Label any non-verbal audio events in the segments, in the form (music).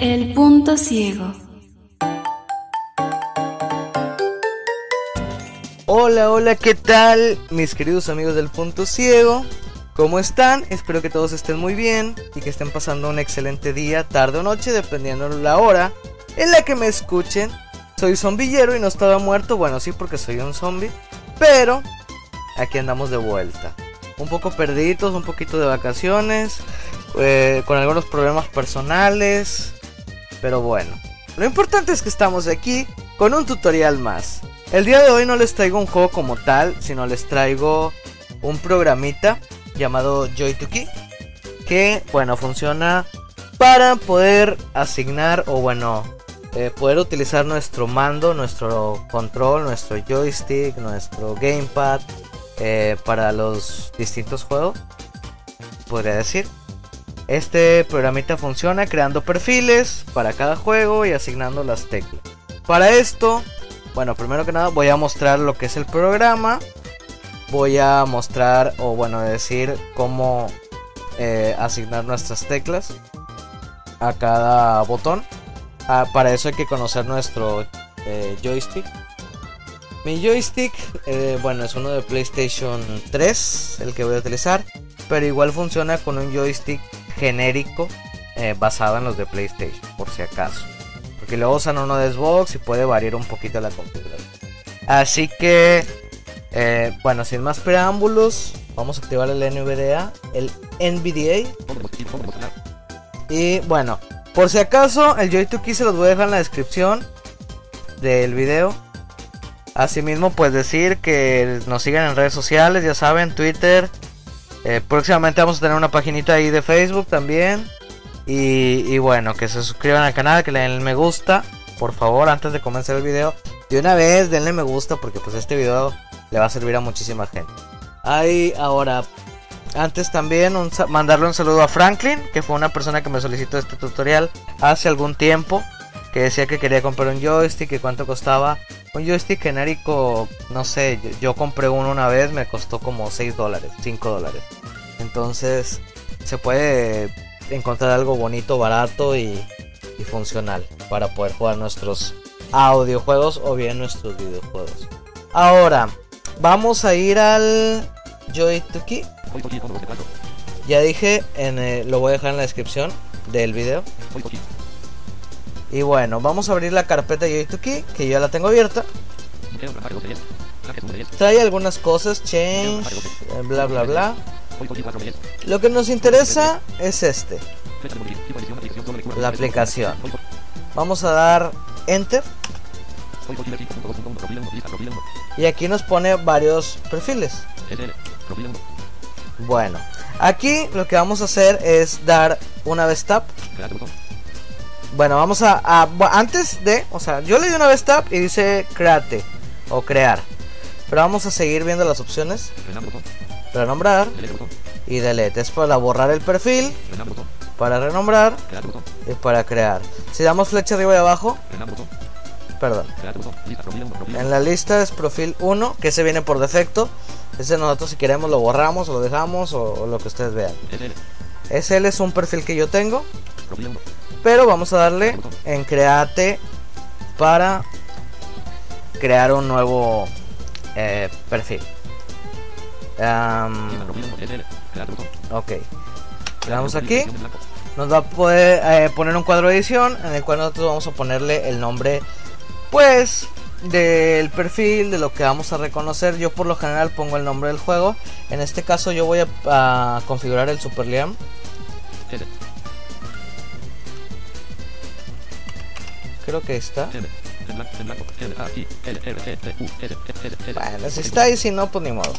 El punto ciego. Hola, hola, ¿qué tal? Mis queridos amigos del punto ciego. ¿Cómo están? Espero que todos estén muy bien y que estén pasando un excelente día, tarde o noche, dependiendo de la hora en la que me escuchen. Soy zombillero y no estaba muerto, bueno, sí, porque soy un zombie, pero aquí andamos de vuelta. Un poco perdidos, un poquito de vacaciones, eh, con algunos problemas personales, pero bueno. Lo importante es que estamos aquí con un tutorial más. El día de hoy no les traigo un juego como tal, sino les traigo un programita llamado Joy2Key que bueno funciona para poder asignar o bueno eh, poder utilizar nuestro mando, nuestro control, nuestro joystick, nuestro gamepad eh, para los distintos juegos, podría decir. Este programita funciona creando perfiles para cada juego y asignando las teclas. Para esto, bueno, primero que nada voy a mostrar lo que es el programa voy a mostrar o bueno decir cómo eh, asignar nuestras teclas a cada botón. Ah, para eso hay que conocer nuestro eh, joystick. Mi joystick, eh, bueno, es uno de PlayStation 3, el que voy a utilizar, pero igual funciona con un joystick genérico basado en los de PlayStation, por si acaso. Porque luego usan uno de Xbox y puede variar un poquito la configuración. Así que eh, bueno, sin más preámbulos, vamos a activar el NVDA, el NVDA. Y bueno, por si acaso, el Joy2Key se los voy a dejar en la descripción del video. Asimismo, pues decir que nos sigan en redes sociales, ya saben, Twitter. Eh, próximamente vamos a tener una paginita ahí de Facebook también. Y, y, bueno, que se suscriban al canal, que le den me gusta. Por favor, antes de comenzar el video. De una vez, denle me gusta porque pues este video le va a servir a muchísima gente. Ahí ahora, antes también mandarle un saludo a Franklin, que fue una persona que me solicitó este tutorial hace algún tiempo, que decía que quería comprar un joystick y cuánto costaba. Un joystick genérico, no sé, yo, compré uno una vez, me costó como 6 dólares, 5 dólares. Entonces se puede encontrar algo bonito, barato y funcional para poder jugar nuestros audiojuegos o bien nuestros videojuegos. Ahora, Vamos a ir al Joy2Key. Ya dije, lo voy a dejar en la descripción del video. Y bueno, vamos a abrir la carpeta Joy2Key, que ya la tengo abierta. Trae algunas cosas, change, bla bla bla. Lo que nos interesa es este. La aplicación. Vamos a dar enter. Y aquí nos pone varios perfiles. Bueno, aquí lo que vamos a hacer es dar una vez tap. Bueno, vamos a, antes de, o sea, yo le di una vez tap y dice create o crear. Pero vamos a seguir viendo las opciones. Renombrar y delete. Es para borrar el perfil, para renombrar y para crear. Si damos flecha arriba y abajo, perdón. En la lista es profil 1, que se viene por defecto. Ese nosotros si queremos lo borramos lo dejamos o, lo que ustedes vean. SL es un perfil que yo tengo. Pero vamos a darle en create para crear un nuevo eh, perfil. ok. Le damos aquí. Nos va a poder eh, poner un cuadro de edición en el cual nosotros vamos a ponerle el nombre pues del perfil, de lo que vamos a reconocer, yo por lo general pongo el nombre del juego. En este caso yo voy a, configurar el Super Liam. Creo que está. Bueno, si está y si no, pues ni modo.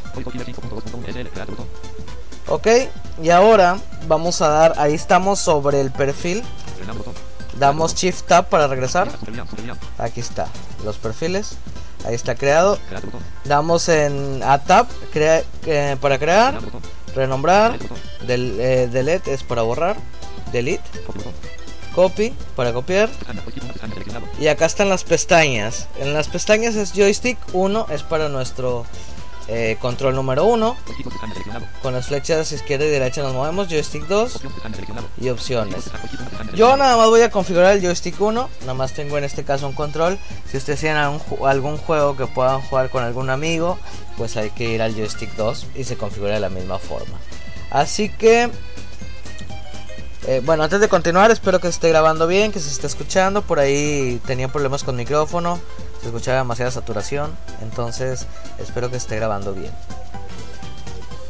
Ok, y ahora vamos a dar, ahí estamos sobre el perfil. Damos Shift Tab para regresar. Aquí está, los perfiles. Ahí está creado. Damos en A Tab crea, eh, para crear, renombrar, Del, eh, delete es para borrar. Delete. Copy para copiar. Y acá están las pestañas. En las pestañas es joystick 1, es para nuestro eh, control número 1. Con las flechas izquierda y derecha nos movemos. Joystick 2 y opciones. Yo nada más voy a configurar el joystick 1. Nada más tengo en este caso un control. Si ustedes tienen algún, algún juego que puedan jugar con algún amigo, pues hay que ir al joystick 2 y se configura de la misma forma. Así que eh, bueno, antes de continuar, espero que se esté grabando bien, que se esté escuchando. Por ahí tenía problemas con micrófono, se escuchaba demasiada saturación. Entonces, espero que esté grabando bien.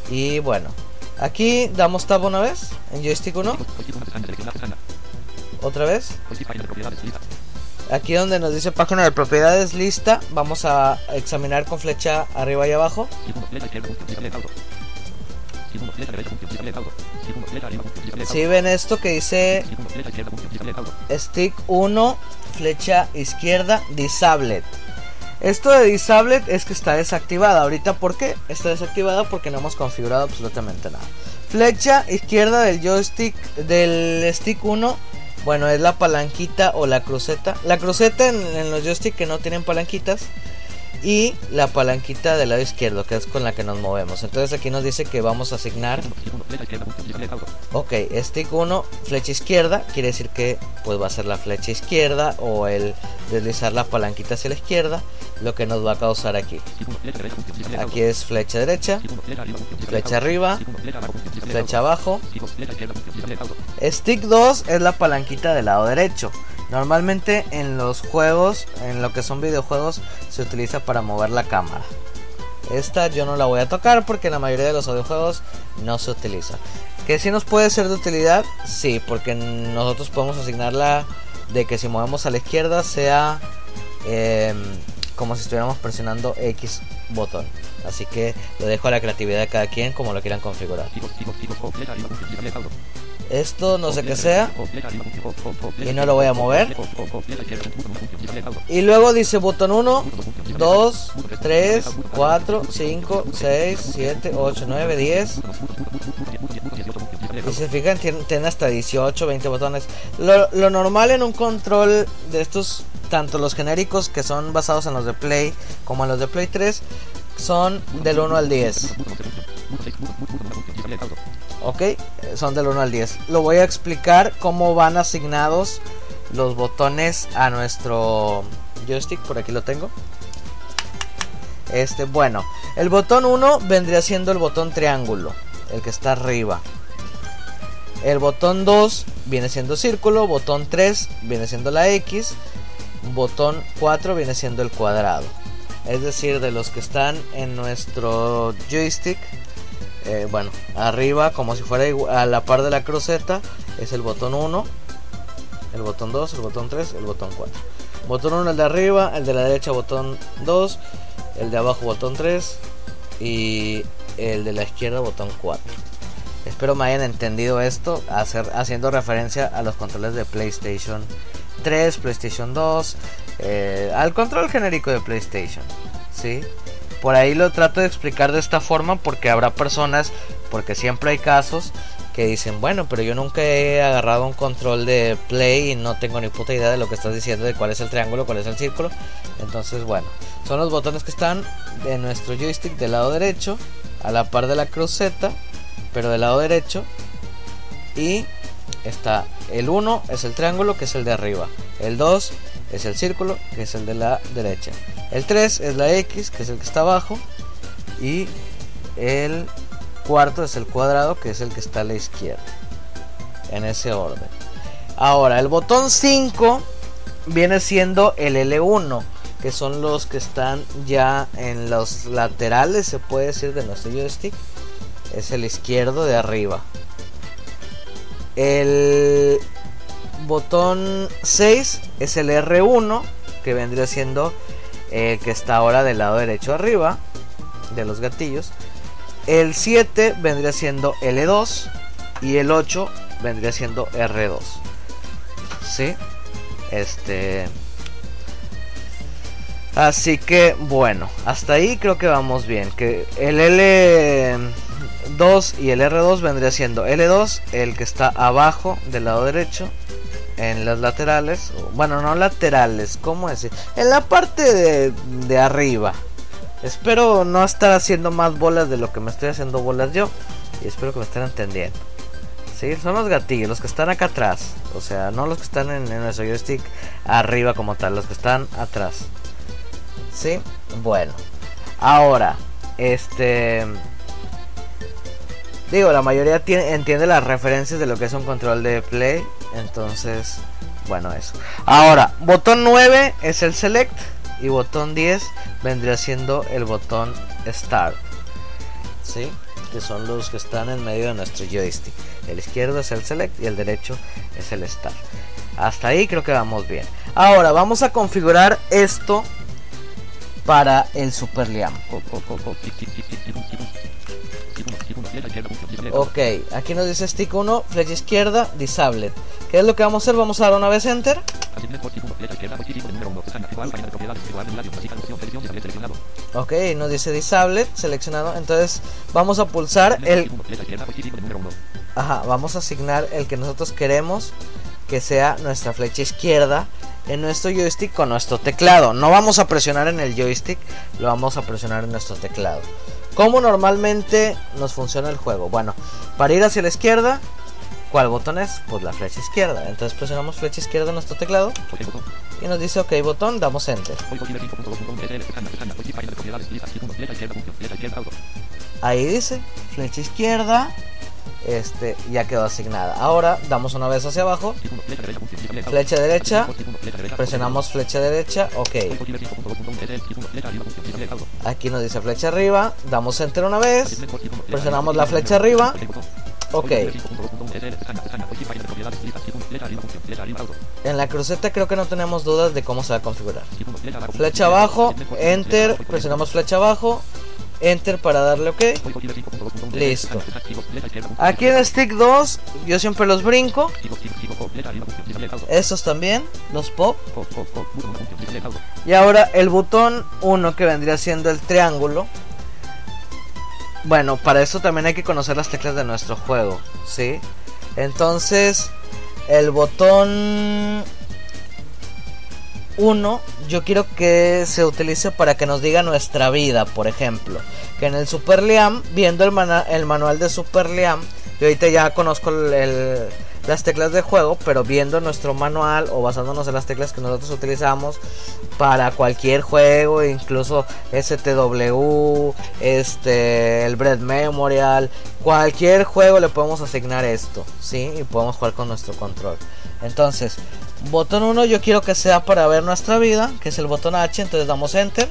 Y bueno, aquí damos tab una vez en joystick 1. Otra vez. Aquí donde nos dice página de propiedades lista, vamos a examinar con flecha arriba y abajo. Si ven esto que dice stick 1, flecha izquierda, disabled. Esto de disabled es que está desactivada. Ahorita, ¿por qué? Está desactivada porque no hemos configurado absolutamente nada. Flecha izquierda del joystick del stick 1. Bueno, es la palanquita o la cruceta. La cruceta en, los joysticks que no tienen palanquitas y la palanquita del lado izquierdo, que es con la que nos movemos. Entonces aquí nos dice que vamos a asignar. Ok, stick 1, flecha izquierda, quiere decir que pues va a ser la flecha izquierda o el deslizar la palanquita hacia la izquierda, lo que nos va a causar aquí. Aquí es flecha derecha, flecha arriba, flecha abajo. Stick 2 es la palanquita del lado derecho. Normalmente en los juegos, en lo que son videojuegos, se utiliza para mover la cámara. Esta yo no la voy a tocar porque en la mayoría de los videojuegos no se utiliza. Que si nos puede ser de utilidad, sí, porque nosotros podemos asignarla de que si movemos a la izquierda sea em, como si estuviéramos presionando X botón. Así que lo dejo a la creatividad de cada quien como lo quieran configurar. Esto no sé qué sea. Y no lo voy a mover. Y luego dice botón 1, 2, 3, 4, 5, 6, 7, 8, 9, 10. Y se fijan, tiene, hasta 18, 20 botones. Lo, lo normal en un control de estos, tanto los genéricos que son basados en los de Play como en los de Play 3, son del 1 al 10. Ok, son del 1 al 10. Lo voy a explicar cómo van asignados los botones a nuestro joystick. Por aquí lo tengo. Este, bueno, el botón 1 vendría siendo el botón triángulo, el que está arriba. El botón 2 viene siendo círculo, botón 3 viene siendo la X, botón 4 viene siendo el cuadrado. Es decir, de los que están en nuestro joystick, eh, bueno, arriba como si fuera a la par de la cruceta es el botón 1, el botón 2, el botón 3, el botón 4. Botón 1 el de arriba, el de la derecha botón 2, el de abajo botón 3 y el de la izquierda botón 4. Espero me hayan entendido esto, hacer, haciendo referencia a los controles de PlayStation 3, PlayStation 2, eh, al control genérico de PlayStation. ¿sí? Por ahí lo trato de explicar de esta forma porque habrá personas, porque siempre hay casos que dicen, bueno, pero yo nunca he agarrado un control de play y no tengo ni puta idea de lo que estás diciendo, de cuál es el triángulo, cuál es el círculo. Entonces, bueno, son los botones que están en nuestro joystick del lado derecho, a la par de la cruceta, pero del lado derecho. Y está el 1 es el triángulo, que es el de arriba. El 2 es el círculo, que es el de la derecha. El 3 es la X, que es el que está abajo. Y el cuarto es el cuadrado, que es el que está a la izquierda. En ese orden. Ahora, el botón 5 viene siendo el L1, que son los que están ya en los laterales, se puede decir, de nuestro joystick. Es el izquierdo de arriba. El botón 6 es el R1, que vendría siendo el que está ahora del lado derecho arriba de los gatillos. El 7 vendría siendo L2 y el 8 vendría siendo R2. ¿Sí? Este Así que bueno, hasta ahí creo que vamos bien. Que el L 2 y el R2 vendría siendo L2, el que está abajo del lado derecho, en las laterales, bueno, no laterales, ¿cómo decir? En la parte de, de arriba. Espero no estar haciendo más bolas de lo que me estoy haciendo bolas yo. Y espero que me estén entendiendo. Sí, son los gatillos, los que están acá atrás. O sea, no los que están en, en nuestro joystick arriba como tal, los que están atrás. Sí, bueno. Ahora, este... Digo, la mayoría entiende las referencias de lo que es un control de play. Entonces, bueno, eso. Ahora, botón 9 es el select. Y botón 10 vendría siendo el botón start. ¿Sí? Que son los que están en medio de nuestro joystick. El izquierdo es el select y el derecho es el start. Hasta ahí creo que vamos bien. Ahora vamos a configurar esto para el Super Liam. Ok, aquí nos dice stick 1, flecha izquierda, disable. ¿Qué es lo que vamos a hacer? Vamos a dar una vez enter. Ok, nos dice disable, seleccionado. Entonces vamos a pulsar el... Ajá, vamos a asignar el que nosotros queremos que sea nuestra flecha izquierda en nuestro joystick con nuestro teclado. No vamos a presionar en el joystick, lo vamos a presionar en nuestro teclado. ¿Cómo normalmente nos funciona el juego? Bueno, para ir hacia la izquierda, ¿cuál botón es? Pues la flecha izquierda. Entonces presionamos flecha izquierda en nuestro teclado y nos dice OK botón, damos enter. Ahí dice flecha izquierda, este ya quedó asignada. Ahora damos una vez hacia abajo, flecha derecha, presionamos flecha derecha, ok. Aquí nos dice flecha arriba, damos enter una vez, presionamos la flecha arriba, ok. En la cruceta creo que no tenemos dudas de cómo se va a configurar. Flecha abajo, enter, presionamos flecha abajo, enter para darle ok. Listo. Aquí en stick 2 yo siempre los brinco. Estos también, los pop. Y ahora el botón 1 que vendría siendo el triángulo. Bueno, para eso también hay que conocer las teclas de nuestro juego, ¿sí? Entonces, el botón 1 yo quiero que se utilice para que nos diga nuestra vida, por ejemplo. Que en el Super Liam, viendo el, el manual de Super Liam, yo ahorita ya conozco las teclas de juego, pero viendo nuestro manual o basándonos en las teclas que nosotros utilizamos para cualquier juego, incluso STW, este, el Bread Memorial, cualquier juego le podemos asignar esto, ¿sí? Y podemos jugar con nuestro control. Entonces, botón 1 yo quiero que sea para ver nuestra vida, que es el botón H, entonces damos enter.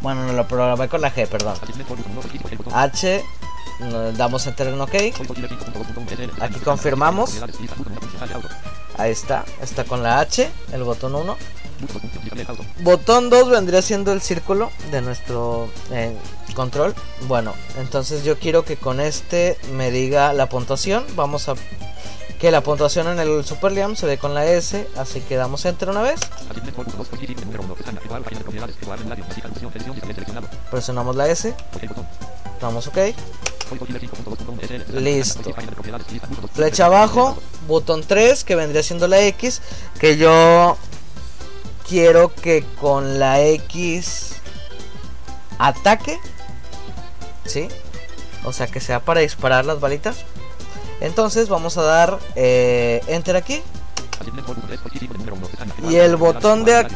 Bueno, no lo programé con la G, perdón. H, damos enter en OK. Aquí confirmamos. Ahí está, está con la H, el botón 1. Botón 2 vendría siendo el círculo de nuestro eh, control. Bueno, entonces yo quiero que con este me diga la puntuación. Vamos a que la puntuación en el Super Liam se ve con la S, así que damos enter una vez. Presionamos la S. Damos OK. Listo. Flecha abajo, botón 3 que vendría siendo la X, que yo quiero que con la X ataque. ¿Sí? O sea que sea para disparar las balitas. Entonces vamos a dar eh, enter aquí. Y el botón de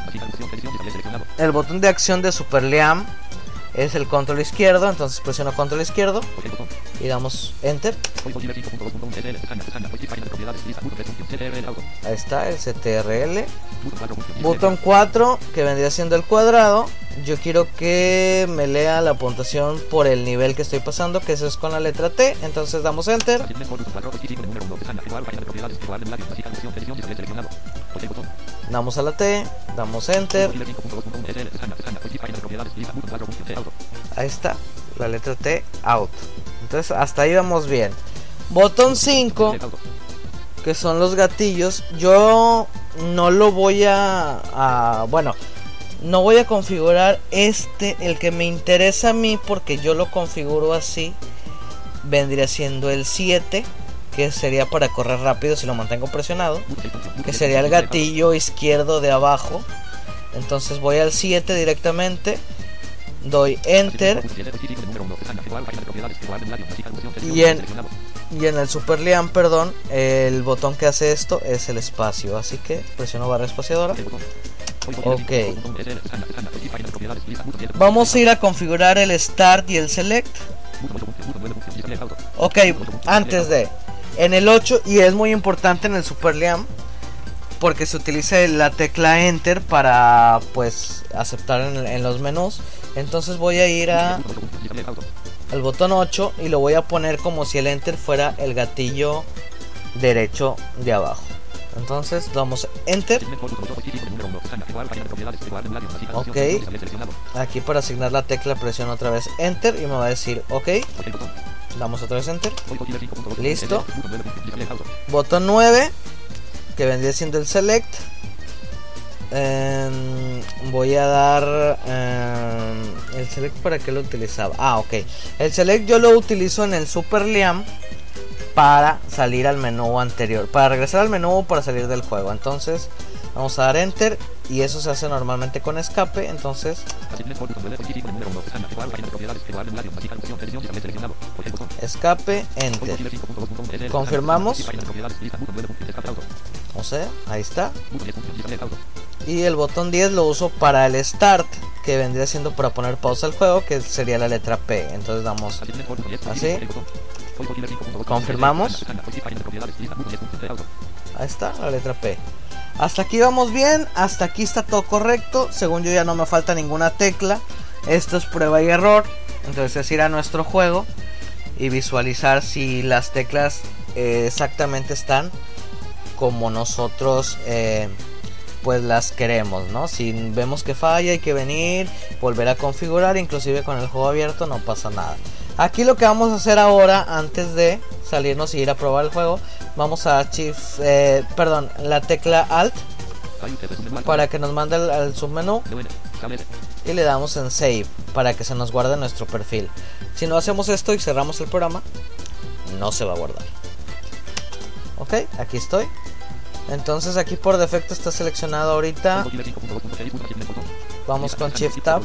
el botón de acción de Super Liam es el control izquierdo, entonces presiono control izquierdo y damos enter. Ahí está el CTRL. Botón 4 que vendría siendo el cuadrado. Yo quiero que me lea la puntuación por el nivel que estoy pasando, que eso es con la letra T. Entonces damos enter. Damos a la T, damos enter. Ahí está, la letra T, out. Entonces hasta ahí vamos bien. Botón 5, que son los gatillos. Yo no lo voy a, a, bueno, no voy a configurar este, el que me interesa a mí porque yo lo configuro así, vendría siendo el 7, que sería para correr rápido si lo mantengo presionado, que sería el gatillo izquierdo de abajo. Entonces voy al 7 directamente, doy enter y en, y en el Super Liam, perdón, el botón que hace esto es el espacio, así que presiono barra espaciadora. Ok. Vamos a ir a configurar el Start y el Select. Ok, antes de... En el 8, y es muy importante en el Super Liam, porque se utiliza la tecla Enter para pues aceptar en, en los menús. Entonces voy a ir a al botón 8 y lo voy a poner como si el Enter fuera el gatillo derecho de abajo. Entonces damos Enter. Ok. Aquí para asignar la tecla presiono otra vez Enter y me va a decir OK. Damos otra vez Enter. Listo. Botón 9. Que vendría siendo el Select. Em, voy a dar em, el select para que lo utilizaba. Ah, ok. El select yo lo utilizo en el Super Liam para salir al menú anterior. Para regresar al menú o para salir del juego. Entonces vamos a dar enter y eso se hace normalmente con escape. Entonces escape enter. Confirmamos. O sea, ahí está. Y el botón 10 lo uso para el start, que vendría siendo para poner pausa al juego, que sería la letra P. Entonces damos así. Confirmamos. Ahí está, la letra P. Hasta aquí vamos bien, hasta aquí está todo correcto. Según yo ya no me falta ninguna tecla. Esto es prueba y error. Entonces es ir a nuestro juego y visualizar si las teclas eh, exactamente están como nosotros eh, pues las queremos, ¿no? Si vemos que falla hay que venir, volver a configurar, inclusive con el juego abierto no pasa nada. Aquí lo que vamos a hacer ahora, antes de salirnos y ir a probar el juego, vamos a Shift, eh, perdón, la tecla Alt para que nos mande al, submenú y le damos en Save para que se nos guarde nuestro perfil. Si no hacemos esto y cerramos el programa, no se va a guardar. Ok, aquí estoy. Entonces aquí por defecto está seleccionado ahorita. Vamos con Shift Tab.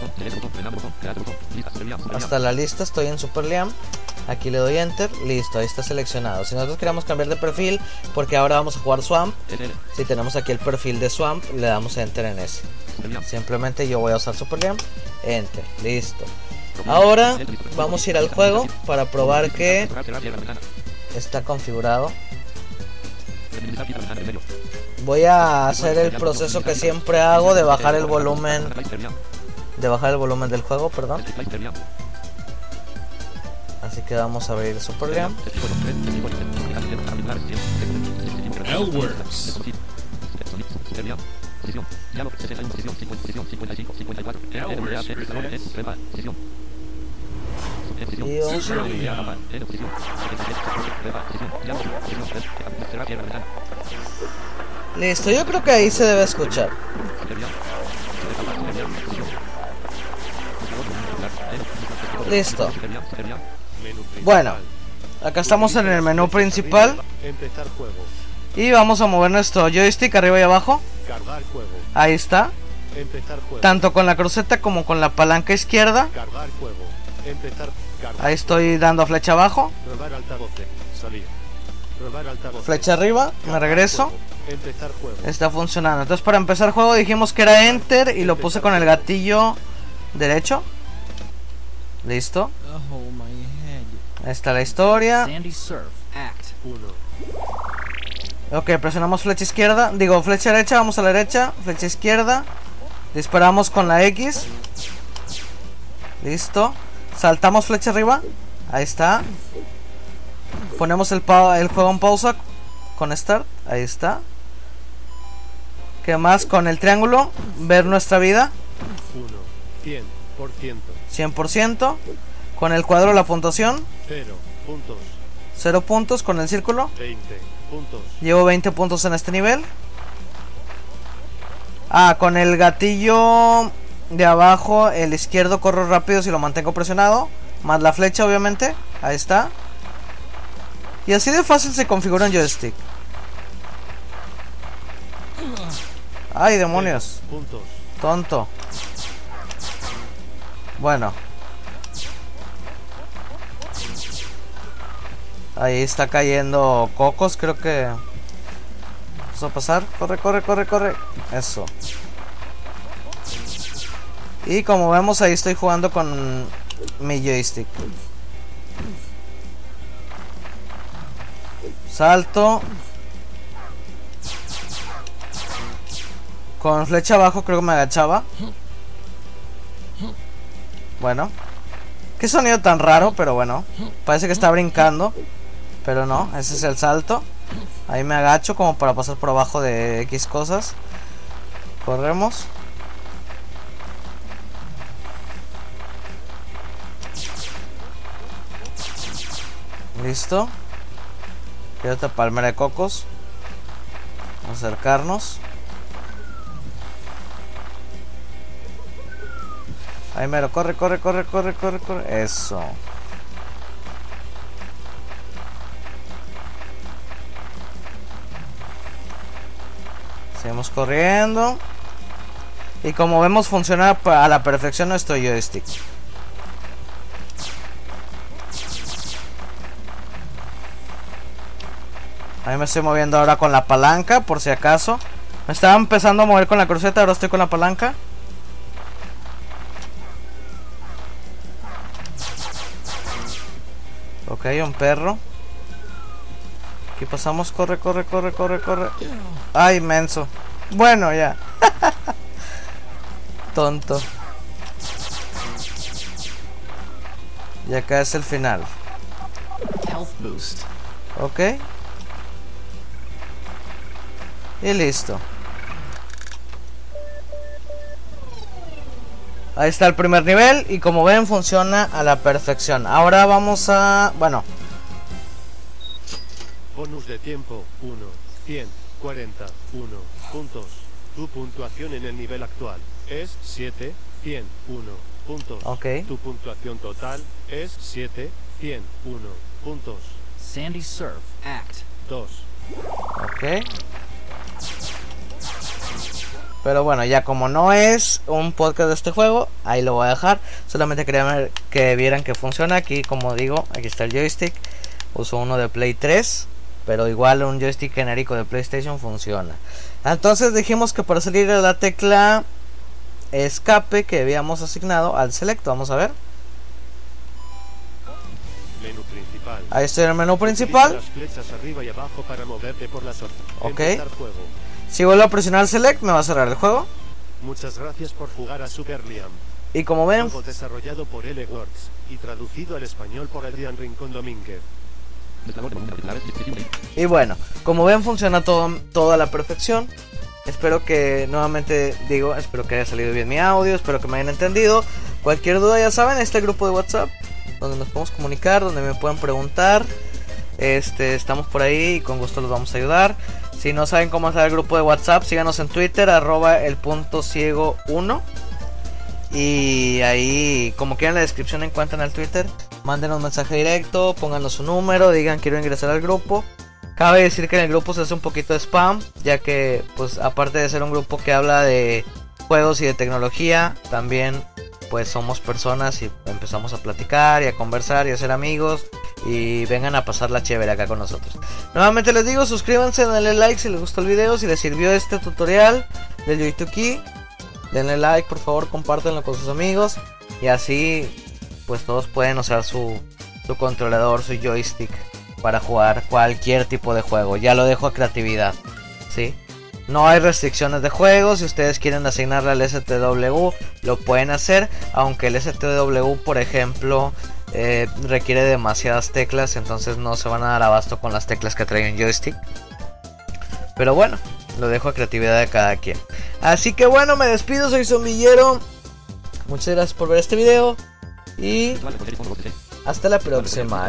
Hasta la lista, estoy en Super Liam. Aquí le doy Enter, listo, ahí está seleccionado. Si nosotros queremos cambiar de perfil, porque ahora vamos a jugar Swamp, si tenemos aquí el perfil de Swamp, le damos Enter en ese. Simplemente yo voy a usar Super Liam, Enter, listo. Ahora vamos a ir al juego para probar que está configurado. Voy a hacer el proceso que siempre hago de bajar el volumen de bajar el volumen del juego, perdón. Así que vamos a abrir Super Liam. Listo, yo creo que ahí se debe escuchar. Listo. Bueno, acá estamos en el menú principal. Y vamos a mover nuestro joystick arriba y abajo. Ahí está. Tanto con la cruceta como con la palanca izquierda. Ahí estoy dando flecha abajo. Flecha arriba, me regreso. Está funcionando. Entonces para empezar el juego dijimos que era Enter y lo puse con el gatillo derecho. Listo. Ahí está la historia. Ok, presionamos flecha izquierda. Digo, flecha derecha, vamos a la derecha. Flecha izquierda. Disparamos con la X. Listo. Saltamos flecha arriba. Ahí está. Ponemos el, el juego en pausa con Start. Ahí está. ¿Qué más? Con el triángulo. Ver nuestra vida. 100%. 100%. Con el cuadro la puntuación. 0 puntos. 0 puntos con el círculo. 20 puntos. Llevo 20 puntos en este nivel. Ah, con el gatillo de abajo, el izquierdo corro rápido si lo mantengo presionado. Más la flecha, obviamente. Ahí está. Y así de fácil se configura un joystick. Ay, demonios. Tonto. Bueno. Ahí está cayendo cocos, creo que... Vamos a pasar. Corre, corre, corre, corre. Eso. Y como vemos ahí estoy jugando con mi joystick. Salto. Con flecha abajo creo que me agachaba. Bueno. Qué sonido tan raro, pero bueno. Parece que está brincando. Pero no, ese es el salto. Ahí me agacho como para pasar por abajo de X cosas. Corremos. Listo. Quiero otra palmera de cocos. Vamos a acercarnos. Ahí mero, corre, corre, corre, corre, corre, corre. Eso. Seguimos corriendo. Y como vemos funciona a la perfección nuestro joystick. Ahí me estoy moviendo ahora con la palanca, por si acaso. Me estaba empezando a mover con la cruceta, ahora estoy con la palanca. Ok, un perro. Aquí pasamos, corre, corre, corre, corre, corre. Ay, menso. Bueno, ya. (laughs) Tonto. Y acá es el final. Ok. Y listo. Ahí está el primer nivel y como ven funciona a la perfección. Ahora vamos a... bueno. Bonus de tiempo 1, 141 puntos. Tu puntuación en el nivel actual es 7, 101 puntos. Ok. Tu puntuación total es 7, 101 puntos. Sandy Surf Act 2. Ok. Pero bueno, ya como no es un podcast de este juego, ahí lo voy a dejar. Solamente quería ver que vieran que funciona. Aquí, como digo, aquí está el joystick. Uso uno de Play 3. Pero igual un joystick genérico de PlayStation funciona. Entonces dijimos que para salir de la tecla escape que habíamos asignado al select. Vamos a ver. Menú principal. Ahí estoy en el menú principal. las flechas arriba y abajo para moverte por las opciones. Ok. Juego. Si vuelvo a presionar select me va a cerrar el juego. Muchas gracias por jugar a Super Liam. Y como ven, Juego desarrollado por L y traducido al español por Adrián Rincón Domínguez. Y bueno, como ven funciona todo, todo a la perfección. Espero que, nuevamente digo, espero que haya salido bien mi audio, espero que me hayan entendido. Cualquier duda ya saben, este grupo de WhatsApp, donde nos podemos comunicar, donde me pueden preguntar. Este, estamos por ahí y con gusto los vamos a ayudar. Si no saben cómo hacer el grupo de WhatsApp, síganos en Twitter, arroba el punto ciego 1. Y ahí, como quieran en la descripción encuentran el Twitter. Mándenos mensaje directo, pónganos su número, digan quiero ingresar al grupo. Cabe decir que en el grupo se hace un poquito de spam, ya que pues aparte de ser un grupo que habla de juegos y de tecnología, también pues somos personas y empezamos a platicar y a conversar y a ser amigos y vengan a pasar la chévere acá con nosotros. Nuevamente les digo, suscríbanse, denle like si les gustó el video, si les sirvió este tutorial del Yoituki, denle like, por favor, compártanlo con sus amigos y así pues todos pueden usar su, su controlador, su joystick para jugar cualquier tipo de juego. Ya lo dejo a creatividad, ¿sí? No hay restricciones de juego. Si ustedes quieren asignarle al STW, lo pueden hacer. Aunque el STW, por ejemplo, eh, requiere demasiadas teclas. Entonces no se van a dar abasto con las teclas que trae un joystick. Pero bueno, lo dejo a creatividad de cada quien. Así que bueno, me despido. Soy Zombillero. Muchas gracias por ver este video. Y hasta la próxima.